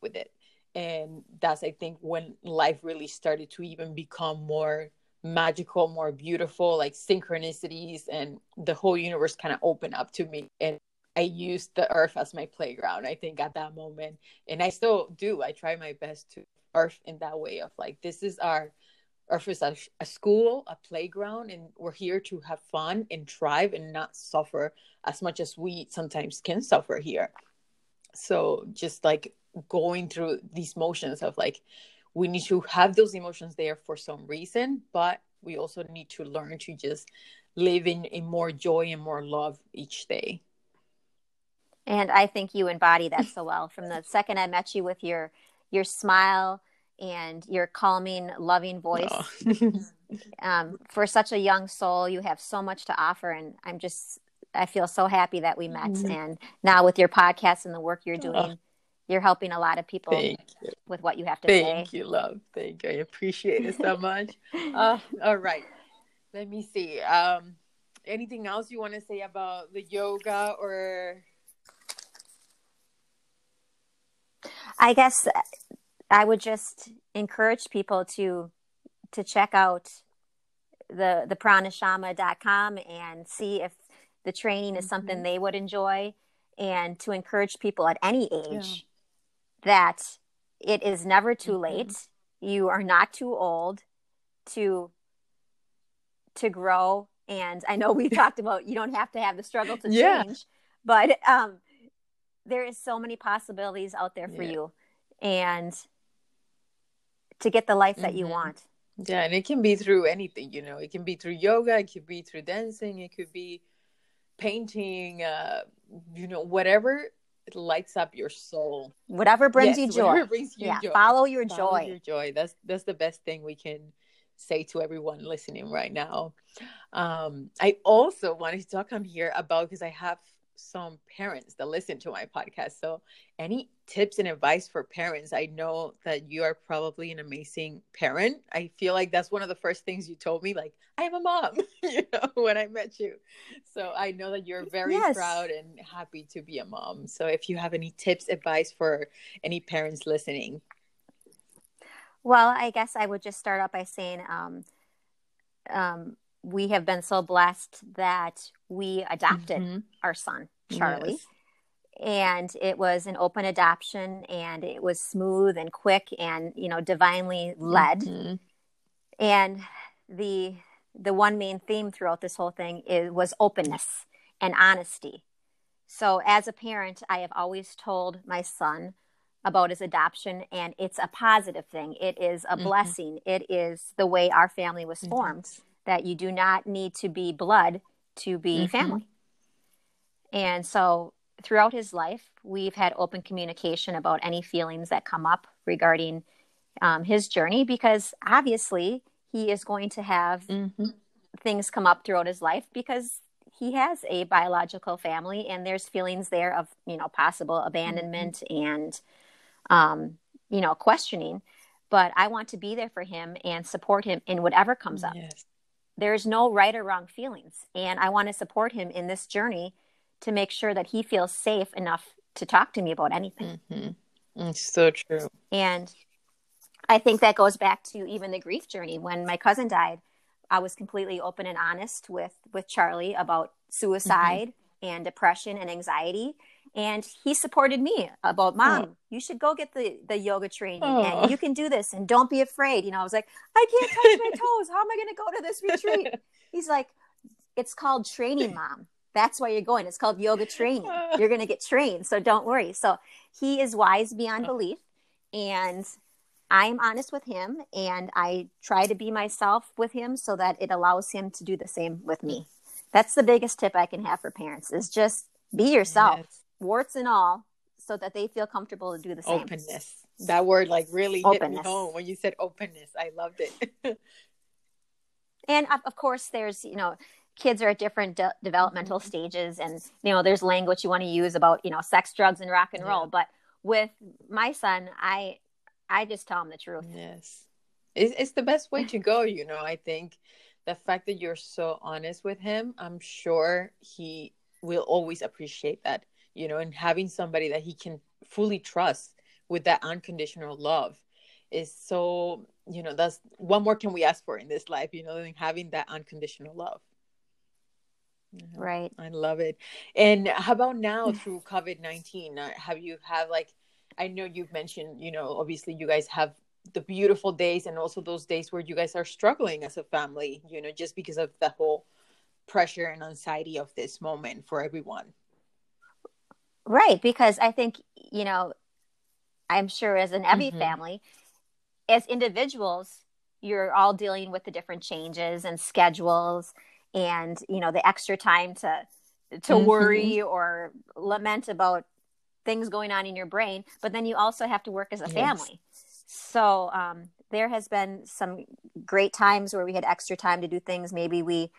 S1: with it. And that's I think when life really started to even become more magical, more beautiful, like synchronicities, and the whole universe kind of opened up to me. And I used the earth as my playground, I think, at that moment. And I still do. I try my best to earth in that way of like, this is our earth is a, a school, a playground, and we're here to have fun and thrive and not suffer as much as we sometimes can suffer here. So just like going through these motions of like we need to have those emotions there for some reason but we also need to learn to just live in, in more joy and more love each day
S2: and i think you embody that so well from the second i met you with your your smile and your calming loving voice oh. um, for such a young soul you have so much to offer and i'm just i feel so happy that we met mm-hmm. and now with your podcast and the work you're doing oh you're helping a lot of people with what you have to
S1: Thank
S2: say.
S1: Thank you, love. Thank you. I appreciate it so much. uh, all right. Let me see. Um, anything else you want to say about the yoga or?
S2: I guess I would just encourage people to to check out the the pranashama.com and see if the training is something mm-hmm. they would enjoy and to encourage people at any age that it is never too mm-hmm. late. You are not too old to to grow. And I know we talked about you don't have to have the struggle to yeah. change, but um, there is so many possibilities out there for yeah. you, and to get the life that mm-hmm. you want.
S1: Yeah, and it can be through anything, you know. It can be through yoga, it could be through dancing, it could be painting, uh, you know, whatever it lights up your soul.
S2: Whatever brings yes, you joy. Brings you yeah, joy. follow your follow joy.
S1: Your joy. That's that's the best thing we can say to everyone listening right now. Um, I also wanted to talk on here about because I have some parents that listen to my podcast. So, any tips and advice for parents? I know that you are probably an amazing parent. I feel like that's one of the first things you told me, like, I am a mom, you know, when I met you. So, I know that you're very yes. proud and happy to be a mom. So, if you have any tips, advice for any parents listening.
S2: Well, I guess I would just start out by saying, um, um, we have been so blessed that we adopted mm-hmm. our son, Charlie. Yes. And it was an open adoption and it was smooth and quick and, you know, divinely led. Mm-hmm. And the the one main theme throughout this whole thing is, was openness and honesty. So as a parent, I have always told my son about his adoption and it's a positive thing. It is a mm-hmm. blessing. It is the way our family was formed that you do not need to be blood to be mm-hmm. family. And so throughout his life, we've had open communication about any feelings that come up regarding um, his journey because obviously he is going to have mm-hmm. things come up throughout his life because he has a biological family and there's feelings there of you know possible abandonment mm-hmm. and um, you know questioning but i want to be there for him and support him in whatever comes up yes there's no right or wrong feelings. And I want to support him in this journey to make sure that he feels safe enough to talk to me about anything.
S1: Mm-hmm. It's so true.
S2: And I think that goes back to even the grief journey. When my cousin died, I was completely open and honest with with Charlie about suicide mm-hmm. and depression and anxiety. And he supported me about mom, oh. you should go get the, the yoga training oh. and you can do this and don't be afraid. You know, I was like, I can't touch my toes. How am I gonna go to this retreat? He's like, It's called training mom. That's why you're going. It's called yoga training. You're gonna get trained. So don't worry. So he is wise beyond belief. And I'm honest with him and I try to be myself with him so that it allows him to do the same with me. That's the biggest tip I can have for parents is just be yourself, yes. Warts and all, so that they feel comfortable to do the same.
S1: Openness. That word like really openness. hit me home when you said openness. I loved it.
S2: and of course there's, you know, kids are at different de- developmental mm-hmm. stages and you know there's language you want to use about, you know, sex, drugs and rock and roll, yeah. but with my son, I I just tell him the truth.
S1: Yes. It's, it's the best way to go, you know. I think the fact that you're so honest with him, I'm sure he will always appreciate that, you know, and having somebody that he can fully trust with that unconditional love is so, you know, that's what more can we ask for in this life, you know, than having that unconditional love.
S2: Right.
S1: I love it. And how about now through COVID 19? Uh, have you have like I know you've mentioned, you know, obviously you guys have the beautiful days and also those days where you guys are struggling as a family, you know, just because of the whole pressure and anxiety of this moment for everyone.
S2: Right. Because I think, you know, I'm sure as in every mm-hmm. family, as individuals, you're all dealing with the different changes and schedules and, you know, the extra time to to mm-hmm. worry or lament about things going on in your brain, but then you also have to work as a family. So um, there has been some great times where we had extra time to do things maybe we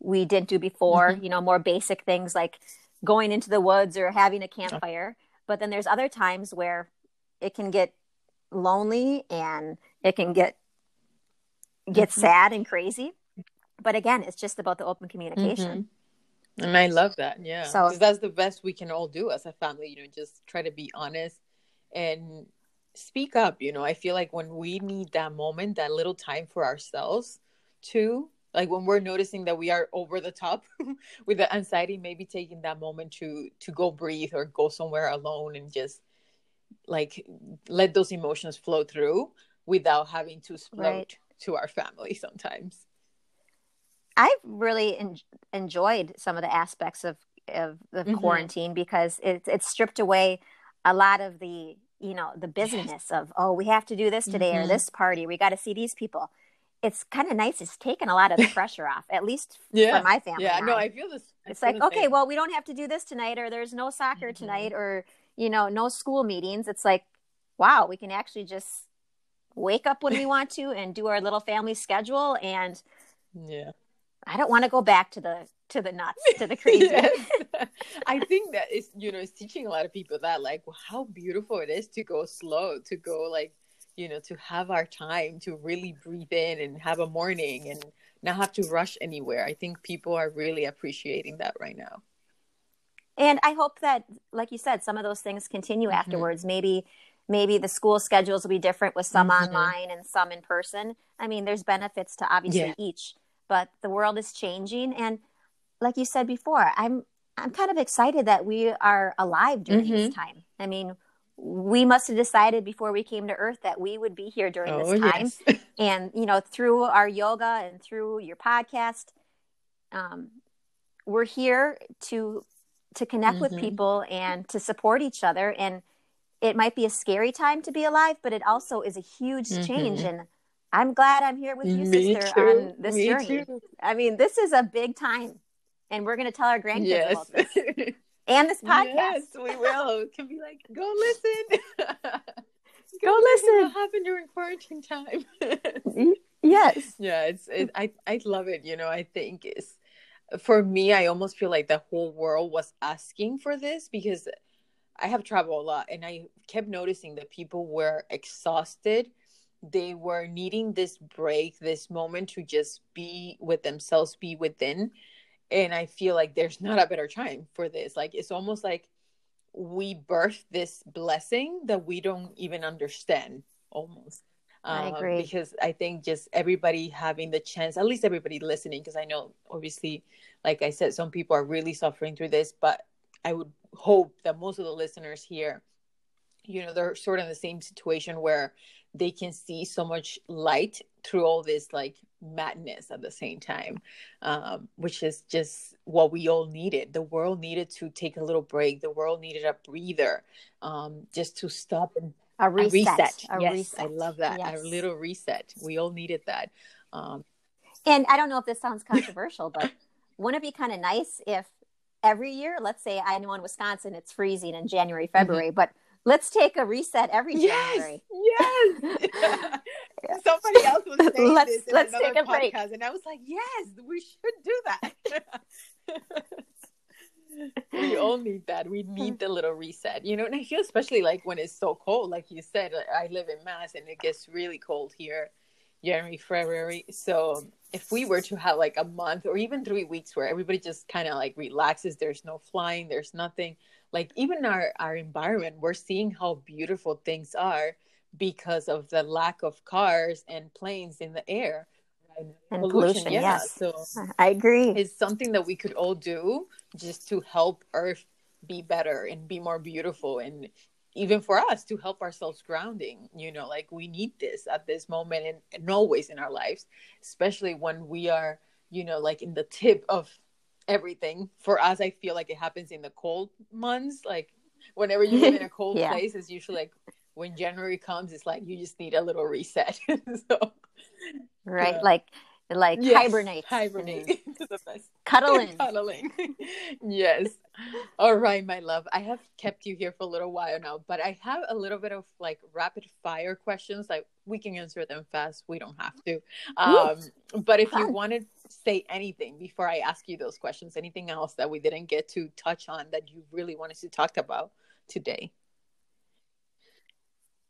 S2: we didn't do before. Mm-hmm. You know, more basic things like going into the woods or having a campfire. But then there's other times where it can get lonely and it can get get mm-hmm. sad and crazy. But again, it's just about the open communication. Mm-hmm.
S1: And I love that. Yeah. So that's the best we can all do as a family, you know, just try to be honest and speak up. You know, I feel like when we need that moment, that little time for ourselves too, like when we're noticing that we are over the top with the anxiety, maybe taking that moment to to go breathe or go somewhere alone and just like let those emotions flow through without having to explode right. to our family sometimes.
S2: I've really en- enjoyed some of the aspects of of, the mm-hmm. quarantine because it's it's stripped away a lot of the you know the busyness yes. of oh we have to do this today mm-hmm. or this party we got to see these people it's kind of nice it's taken a lot of the pressure off at least yeah. for my family
S1: yeah now. no i feel this
S2: I it's like okay well we don't have to do this tonight or there's no soccer mm-hmm. tonight or you know no school meetings it's like wow we can actually just wake up when we want to and do our little family schedule and
S1: yeah
S2: I don't want to go back to the to the nuts to the crazy.
S1: I think that is you know it's teaching a lot of people that like how beautiful it is to go slow, to go like you know to have our time to really breathe in and have a morning and not have to rush anywhere. I think people are really appreciating that right now.
S2: And I hope that, like you said, some of those things continue mm-hmm. afterwards. Maybe maybe the school schedules will be different with some mm-hmm. online and some in person. I mean, there's benefits to obviously yeah. each but the world is changing and like you said before i'm i'm kind of excited that we are alive during mm-hmm. this time i mean we must have decided before we came to earth that we would be here during oh, this time yes. and you know through our yoga and through your podcast um, we're here to to connect mm-hmm. with people and to support each other and it might be a scary time to be alive but it also is a huge mm-hmm. change and I'm glad I'm here with you, Me sister, too. on this Me journey. Too. I mean, this is a big time, and we're going to tell our grandkids yes. and this podcast. Yes,
S1: we will. Can be like, go listen.
S2: go, go listen.
S1: What happened during quarantine time?
S2: yes.
S1: Yeah, it's. It, I I love it. You know, I think it's for me. I almost feel like the whole world was asking for this because I have traveled a lot, and I kept noticing that people were exhausted they were needing this break, this moment to just be with themselves, be within. And I feel like there's not a better time for this. Like it's almost like we birth this blessing that we don't even understand almost.
S2: I
S1: Um,
S2: agree.
S1: because I think just everybody having the chance, at least everybody listening, because I know obviously, like I said, some people are really suffering through this, but I would hope that most of the listeners here, you know, they're sort of in the same situation where they can see so much light through all this like madness at the same time, um, which is just what we all needed. The world needed to take a little break. The world needed a breather, um, just to stop and
S2: A
S1: a
S2: reset.
S1: reset.
S2: A
S1: yes,
S2: reset.
S1: I love that.
S2: Yes.
S1: A little reset. We all needed that. Um,
S2: And I don't know if this sounds controversial, but wouldn't it be kind of nice if every year, let's say I know in Wisconsin it's freezing in January, February, but let's take a reset every January.
S1: yes, yes. Somebody else was saying
S2: Let's-
S1: this in
S2: let's
S1: another
S2: take a break.
S1: and I was like, yes, we should do that. we all need that. We hmm. need the little reset, you know. And I feel especially like when it's so cold, like you said, uh, I live in Mass, and it gets really cold here, January, February. So if we were to have like a month or even three weeks where everybody just kind of like relaxes, there's no flying, there's nothing. Like even our our environment, we're seeing how beautiful things are because of the lack of cars and planes in the air
S2: And pollution,
S1: yeah
S2: yes.
S1: so
S2: I agree.
S1: it's something that we could all do just to help earth be better and be more beautiful and even for us to help ourselves grounding you know like we need this at this moment and, and always in our lives especially when we are you know like in the tip of everything for us i feel like it happens in the cold months like whenever you live in a cold
S2: Yeah.
S1: place it's usually like when january comes it's like you just need a little reset so
S2: right?
S1: Yeah.
S2: Like like
S1: Yes,
S2: hibernate.
S1: hibernate
S2: and
S1: the best
S2: Cuddle
S1: cuddling. yes. All right, my love. I have kept you here for a little while now, but I have a little bit of like rapid fire questions. Like we can answer them fast. We don't have to. Um, but if you
S2: Fun.
S1: want to say anything before I ask you those questions, anything else that we didn't get to touch on that you really wanted to talk about today?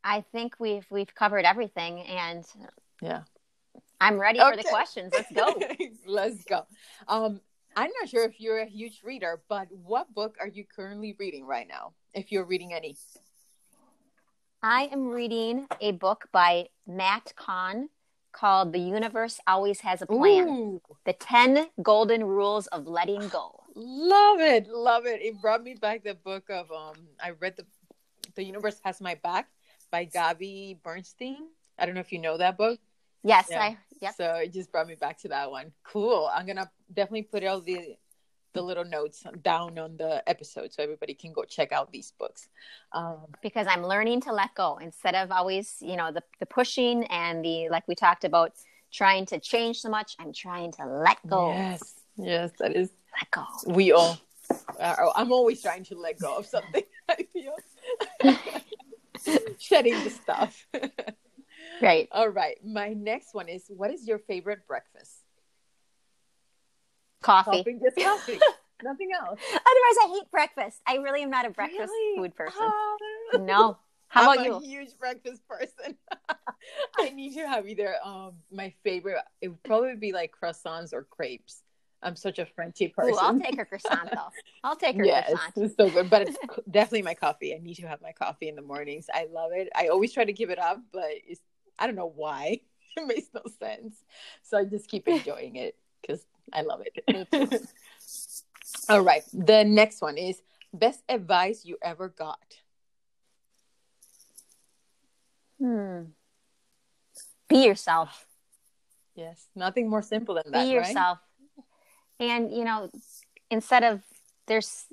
S2: I think we've we've covered everything and
S1: Yeah.
S2: I'm ready for the questions. Let's go.
S1: Let's go. Um, I'm not sure if you're a huge reader, but what book are you currently reading right now? If you're reading any.
S2: I am reading a book by Matt Kahn called The Universe Always Has a Plan.
S1: Ooh,
S2: The 10 Golden Rules of Letting Go.
S1: love it, love it. It brought me back the book of um. I read the The Universe Has My Back by Gabi Bernstein. I don't know if you know that book.
S2: Yes,
S1: Yeah.
S2: I yep.
S1: So it just brought me back to that one. Cool. I'm gonna definitely put all the the little notes down on the episode so everybody can go check out these books. Um,
S2: because I'm learning to let go instead of always, you know, the, the pushing and the, like we talked about, trying to change so much. I'm trying to let go.
S1: Yes, yes, that is.
S2: Let go.
S1: We all. Are, I'm always trying to let go of something. I feel shedding the stuff.
S2: Right.
S1: all right, my next one is: What is your favorite breakfast?
S2: Coffee.
S1: Coffee, just coffee, nothing else.
S2: Otherwise, I hate breakfast. I really am not a breakfast
S1: Really?
S2: food person.
S1: Ah.
S2: No. How
S1: I'm
S2: about
S1: a
S2: you?
S1: huge breakfast person. I need to have either um my favorite. It would probably be like croissants or crepes. I'm such a Frenchy person.
S2: Ooh, I'll take a croissant though. I'll take a
S1: yes,
S2: croissant.
S1: it's so good. But it's definitely my coffee. I need to have my coffee in the mornings. I love it. I always try to give it up, but it's I don't know why. It makes no sense. So I just keep enjoying it because I love it. All right. The next one is best advice you ever got.
S2: Hmm. Be yourself.
S1: Yes, nothing more simple than
S2: Be
S1: that, right?
S2: yourself. And you know, instead of there's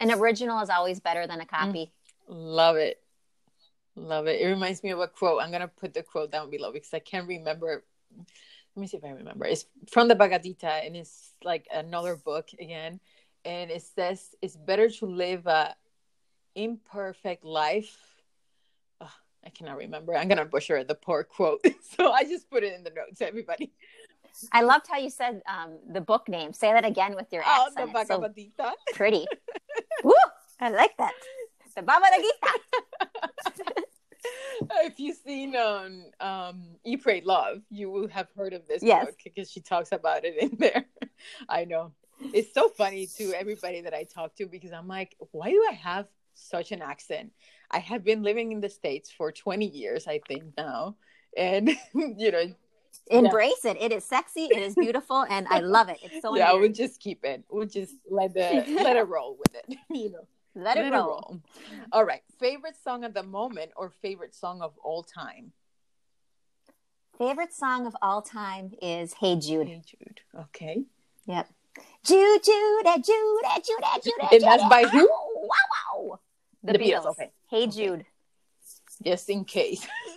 S2: an original is always better than a copy.
S1: Love it. Love it. It reminds me of a quote. I'm gonna put the quote down below because I can't remember. Let me see if I remember. It's from the Bhagavad and it's like another book again. And it says it's better to live a imperfect life. Ugh, I cannot remember. I'm gonna butcher the poor quote. so I just put it in the notes, everybody.
S2: I loved how you said um, the book name. Say that again with your accent.
S1: Oh, the.
S2: It's so pretty. Woo! I like that. The Bhagavad Gita.
S1: if you've seen um, um "Eat Pray Love," you will have heard of this
S2: Yes.
S1: book because she talks about it in there. I know. it's so funny to everybody that I talk to because I'm like, why do I have such an accent? I have been living in the States for 20 years, I think now. And, you know,
S2: embrace yeah. it. It is sexy, it is beautiful, and I love it. It's so
S1: Yeah, we'll just keep it. We'll just let the let it roll with it, you know.
S2: Let, let it, roll. roll.
S1: All right. Favorite song of the moment or favorite song of all time?
S2: Favorite song of all time is Hey Jude.
S1: Hey Jude. Okay.
S2: Yep. Jude, Jude, Jude, Jude, Jude, Jude.
S1: And that's by who?
S2: Wow, wow. The,
S1: the
S2: Beatles.
S1: Beatles. Okay.
S2: Hey. Jude.
S1: Just in case.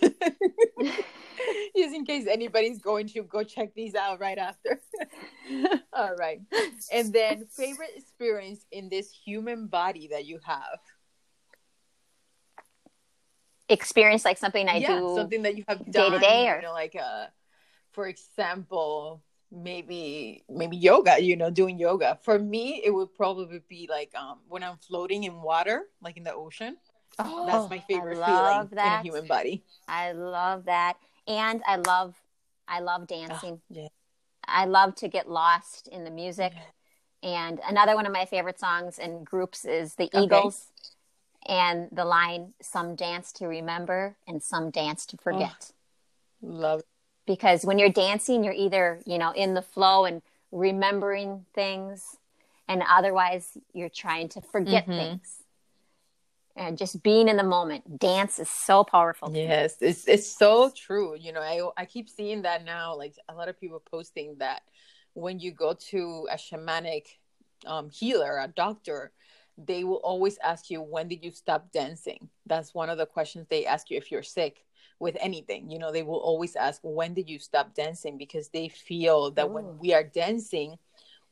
S1: Just in case anybody's going to go check these out right after. All right. And then favorite experience in this human body that you have?
S2: Experience like something I
S1: yeah,
S2: do
S1: something that you have
S2: day to day or
S1: you know, like uh for example, maybe maybe yoga, you know, doing yoga. For me, it would probably be like um when I'm floating in water, like in the ocean. Oh, that's my favorite feeling that. in a human body.
S2: I love that. And I love I love dancing.
S1: Oh, yeah.
S2: I love to get lost in the music. Yeah. And another one of my favorite songs and groups is the okay. Eagles. And the line, some dance to remember and some dance to forget.
S1: Oh, love it.
S2: Because when you're dancing, you're either, you know, in the flow and remembering things, and otherwise you're trying to forget mm-hmm. things and just being in the moment. Dance is so powerful.
S1: Yes, it's it's so true. You know, I I keep seeing that now. Like a lot of people posting that when you go to a shamanic um, healer, a doctor, they will always ask you when did you stop dancing. That's one of the questions they ask you if you're sick with anything. You know, they will always ask when did you stop dancing because they feel that Ooh. when we are dancing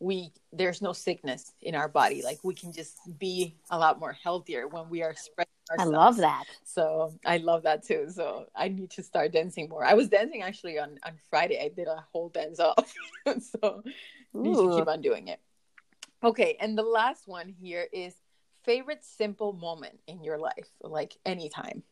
S1: we there's no sickness in our body. Like we can just be a lot more healthier when we are spreading ourselves.
S2: i love that.
S1: So i love that too. So i need to start dancing more. I was dancing actually on on friday. I did a whole dance off. So Ooh. need to keep on doing it. Okay and the last one here is favorite simple moment in your life like anytime.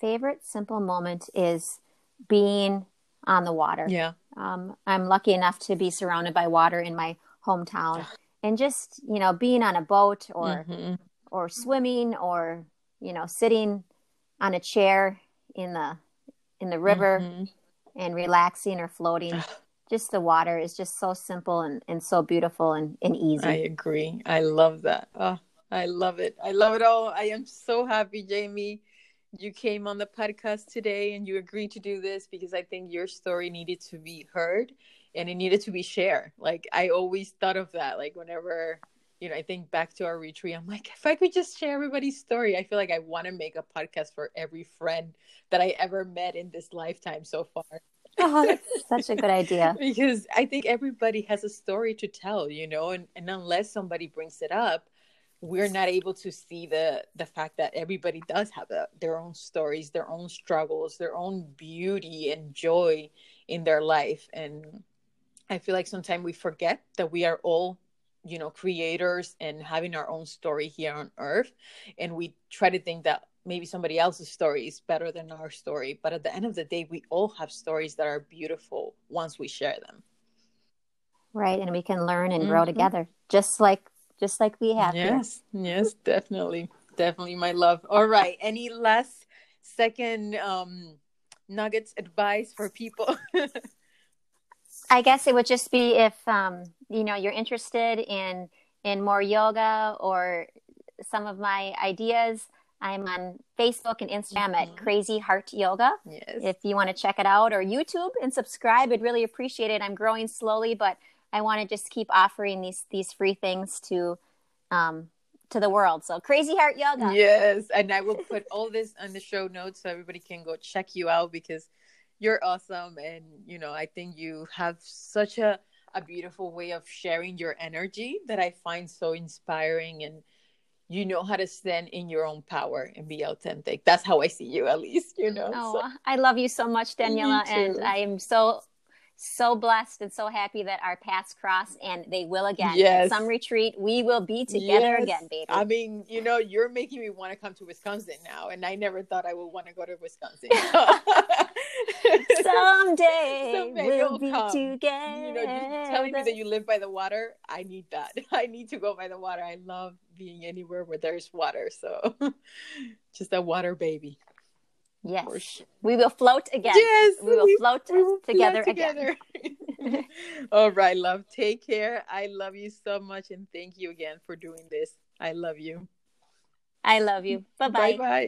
S2: Favorite simple moment is being on the water.
S1: Yeah.
S2: Um, I'm lucky enough to be surrounded by water in my hometown, and just you know being on a boat or mm-hmm. or swimming or you know sitting on a chair in the in the river mm-hmm. and relaxing or floating. just the water is just so simple and, and so beautiful and, and easy. I
S1: agree. I love that. Oh, I love it. I love it all. I am so happy, Jaime you came on the podcast today and you agreed to do this because I think your story needed to be heard and it needed to be shared. Like I always thought of that. Like whenever, you know, I think back to our retreat, I'm like, if I could just share everybody's story, I feel like I want to make a podcast for every friend that I ever met in this lifetime so far.
S2: oh, that's such a good idea.
S1: because I think everybody has a story to tell, you know, and, and unless somebody brings it up, we're not able to see the the fact that everybody does have a, their own stories their own struggles their own beauty and joy in their life. And i feel like sometimes we forget that we are all you know creators and having our own story here on earth. And we try to think that maybe somebody else's story is better than our story. But at the end of the day we all have stories that are beautiful once we share them.
S2: Right. And we can learn and mm-hmm. grow together just like just like we have.
S1: Yes, here. yes, definitely, definitely, my love. All right, any last second um, nuggets advice for people?
S2: I guess it would just be if um, you know you're interested in in more yoga or some of my ideas. I'm on Facebook and Instagram mm-hmm. at Crazy Heart Yoga.
S1: Yes.
S2: If you want to check it out or YouTube and subscribe, I'd really appreciate it. I'm growing slowly, but I want to just keep offering these these free things to um to the world. So Crazy Heart Yoga.
S1: Yes, and I will put all this on the show notes so everybody can go check you out because you're awesome and you know, I think you have such a a beautiful way of sharing your energy that I find so inspiring and you know how to stand in your own power and be authentic. That's how I see you, at least, you know.
S2: Oh, so. I love you so much, Daniela, and I am so so blessed and so happy that our paths cross and they will again.
S1: Yes.
S2: At some retreat, we will be together
S1: Yes.
S2: again, baby.
S1: I mean, you know, you're making me want to come to Wisconsin now, and I never thought I would want to go to Wisconsin.
S2: Someday,
S1: Someday
S2: we'll be
S1: come.
S2: together.
S1: you know, just telling me that you live by the water, I need that. I need to go by the water. I love being anywhere where there's water. So, just a water baby.
S2: Yes. We will float again.
S1: Yes,
S2: We will float
S1: we will
S2: together
S1: fly
S2: again.
S1: All right, love. Take care. I love you so much, and thank you again for doing this. I love you.
S2: I love you. Bye
S1: Bye
S2: bye.
S1: bye.